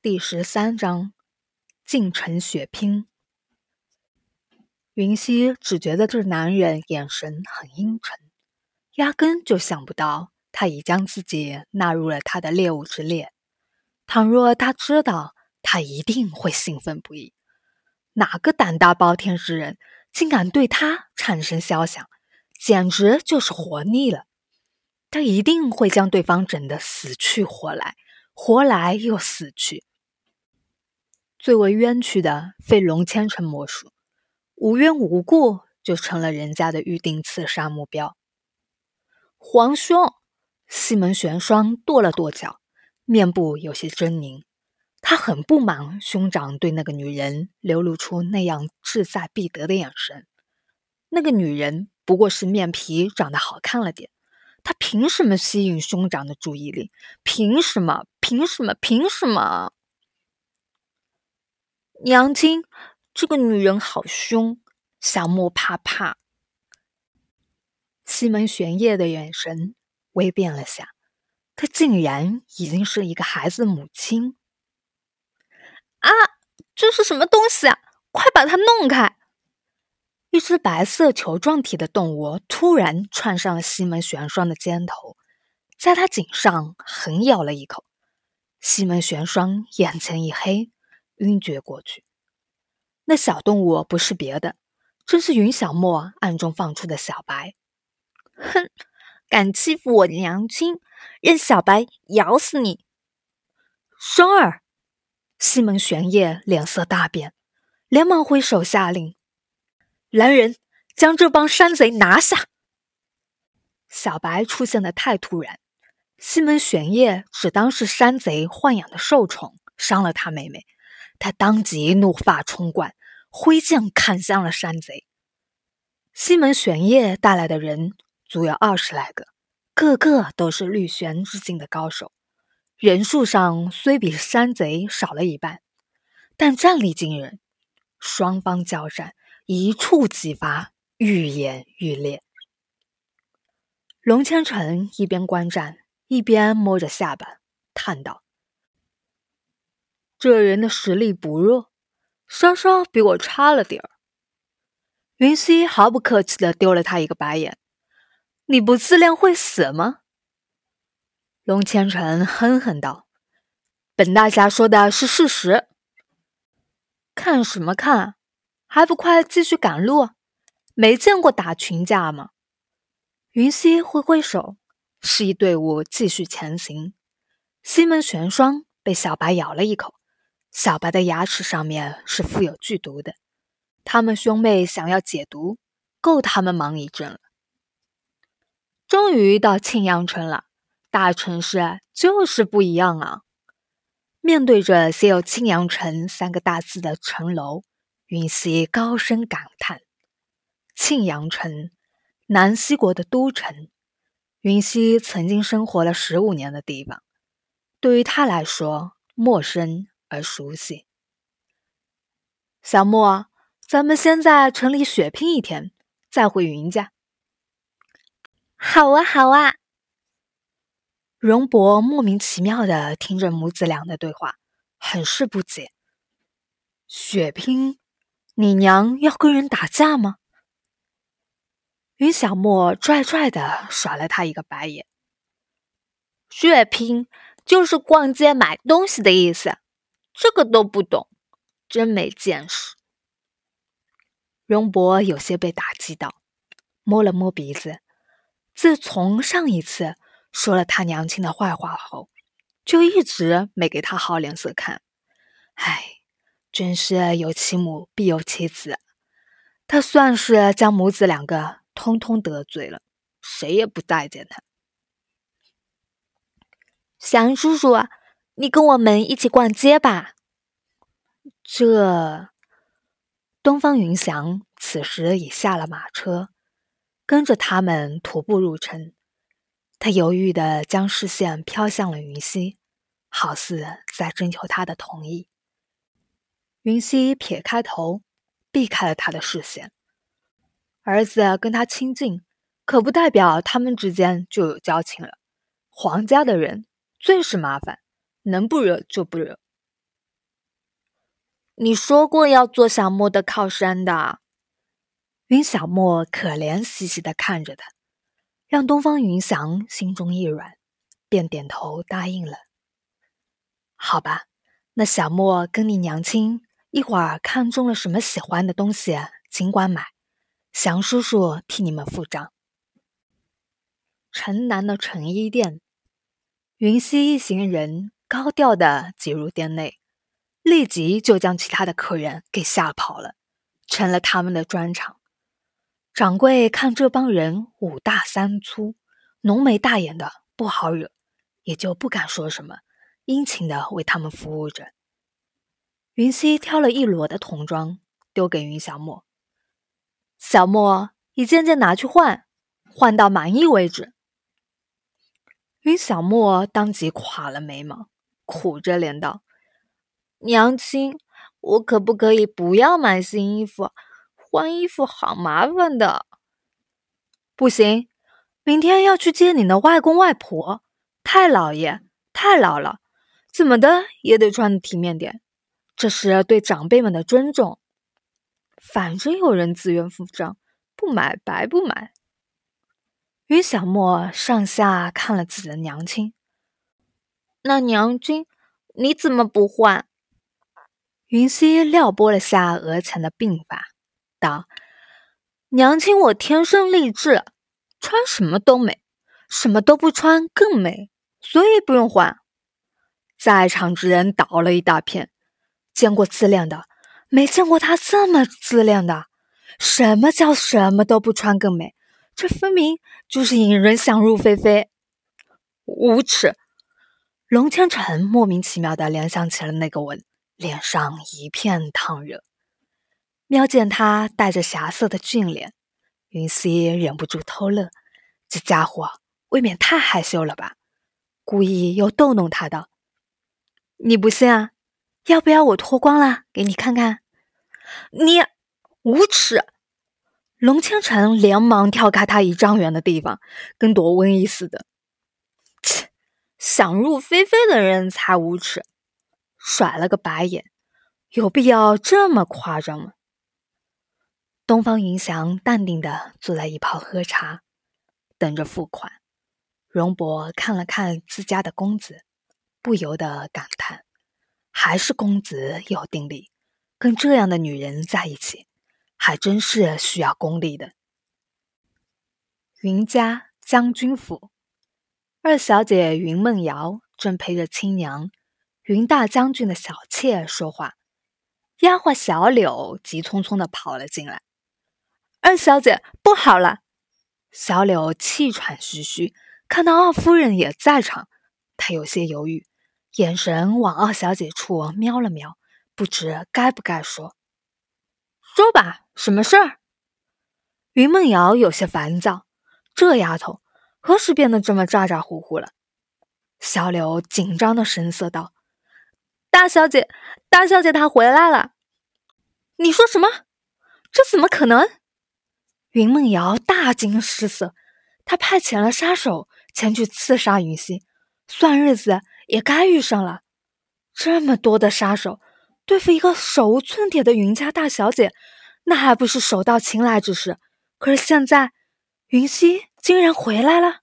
第十三章，进城血拼。云溪只觉得这男人眼神很阴沉，压根就想不到他已将自己纳入了他的猎物之列。倘若他知道，他一定会兴奋不已。哪个胆大包天之人，竟敢对他产生肖想，简直就是活腻了。他一定会将对方整得死去活来，活来又死去。最为冤屈的非龙千城莫属，无缘无故就成了人家的预定刺杀目标。皇兄，西门玄霜跺了跺脚，面部有些狰狞。他很不满兄长对那个女人流露出那样志在必得的眼神。那个女人不过是面皮长得好看了点，她凭什么吸引兄长的注意力？凭什么？凭什么？凭什么？娘亲，这个女人好凶，小莫怕怕。西门玄烨的眼神微变了下，她竟然已经是一个孩子的母亲。啊，这是什么东西啊？快把它弄开！一只白色球状体的动物突然窜上了西门玄霜的肩头，在他颈上狠咬了一口。西门玄霜眼前一黑。晕厥过去，那小动物不是别的，正是云小莫暗中放出的小白。哼，敢欺负我娘亲，任小白咬死你！双儿，西门玄烨脸色大变，连忙挥手下令：“来人，将这帮山贼拿下！”小白出现的太突然，西门玄烨只当是山贼豢养的兽宠伤了他妹妹。他当即怒发冲冠，挥剑砍向了山贼。西门玄烨带来的人足有二十来个，个个都是绿玄之境的高手，人数上虽比山贼少了一半，但战力惊人。双方交战一触即发，愈演愈烈。龙千成一边观战，一边摸着下巴，叹道。这人的实力不弱，稍稍比我差了点儿。云溪毫不客气的丢了他一个白眼：“你不自恋会死吗？”龙千成哼哼道：“本大侠说的是事实。”看什么看？还不快继续赶路？没见过打群架吗？云溪挥挥手，示意队伍继续前行。西门玄霜被小白咬了一口。小白的牙齿上面是富有剧毒的，他们兄妹想要解毒，够他们忙一阵了。终于到庆阳城了，大城市就是不一样啊！面对着写有“庆阳城”三个大字的城楼，云溪高声感叹：“庆阳城，南西国的都城。云溪曾经生活了十五年的地方，对于他来说陌生。”而熟悉，小莫，咱们先在城里血拼一天，再回云家。好啊，好啊。荣博莫名其妙的听着母子俩的对话，很是不解。血拼？你娘要跟人打架吗？云小莫拽拽的甩了他一个白眼。血拼就是逛街买东西的意思。这个都不懂，真没见识。荣博有些被打击到，摸了摸鼻子。自从上一次说了他娘亲的坏话后，就一直没给他好脸色看。唉，真是有其母必有其子，他算是将母子两个通通得罪了，谁也不待见他。祥叔叔。你跟我们一起逛街吧。这东方云翔此时已下了马车，跟着他们徒步入城。他犹豫的将视线飘向了云溪，好似在征求他的同意。云溪撇开头，避开了他的视线。儿子跟他亲近，可不代表他们之间就有交情了。皇家的人最是麻烦。能不惹就不惹。你说过要做小莫的靠山的。云小莫可怜兮兮的看着他，让东方云翔心中一软，便点头答应了。好吧，那小莫跟你娘亲一会儿看中了什么喜欢的东西，尽管买，祥叔叔替你们付账。城南的成衣店，云溪一行人高调的挤入店内，立即就将其他的客人给吓跑了，成了他们的专场。掌柜看这帮人五大三粗、浓眉大眼的，不好惹，也就不敢说什么，殷勤的为他们服务着。云溪挑了一箩的童装，丢给云小莫：“小莫，一件件拿去换，换到满意为止。”云小莫当即垮了眉毛，苦着脸道：“娘亲，我可不可以不要买新衣服？换衣服好麻烦的。”“不行，明天要去接你的外公外婆，太老爷太老了，怎么的也得穿的体面点，这是对长辈们的尊重。反正有人自愿付账，不买白不买。”云小莫上下看了自己的娘亲，那娘亲你怎么不换？云溪撩拨了下额前的鬓发，道：“娘亲我天生丽质，穿什么都美，什么都不穿更美，所以不用换。”在场之人倒了一大片，见过自恋的，没见过他这么自恋的。什么叫什么都不穿更美？这分明就是引人想入非非，无耻！龙千成莫名其妙的联想起了那个吻，脸上一片烫热。瞄见他带着霞色的俊脸，云溪忍不住偷乐。这家伙未免太害羞了吧？故意又逗弄他道：“你不信啊？要不要我脱光了给你看看？”你无耻！龙千城连忙跳开他一丈远的地方，跟躲瘟疫似的。切，想入非非的人才无耻！甩了个白眼，有必要这么夸张吗？东方云翔淡定的坐在一旁喝茶，等着付款。荣伯看了看自家的公子，不由得感叹：还是公子有定力，跟这样的女人在一起。还真是需要功力的。云家将军府，二小姐云梦瑶正陪着亲娘云大将军的小妾说话，丫鬟小柳急匆匆的跑了进来。二小姐不好了！小柳气喘吁吁，看到二夫人也在场，她有些犹豫，眼神往二小姐处瞄了瞄，不知该不该说。说吧。什么事儿？云梦瑶有些烦躁，这丫头何时变得这么咋咋呼呼了？小柳紧张的神色道：“大小姐，大小姐她回来了。”你说什么？这怎么可能？云梦瑶大惊失色，她派遣了杀手前去刺杀云溪，算日子也该遇上了。这么多的杀手对付一个手无寸铁的云家大小姐。那还不是手到擒来之事？可是现在，云溪竟然回来了。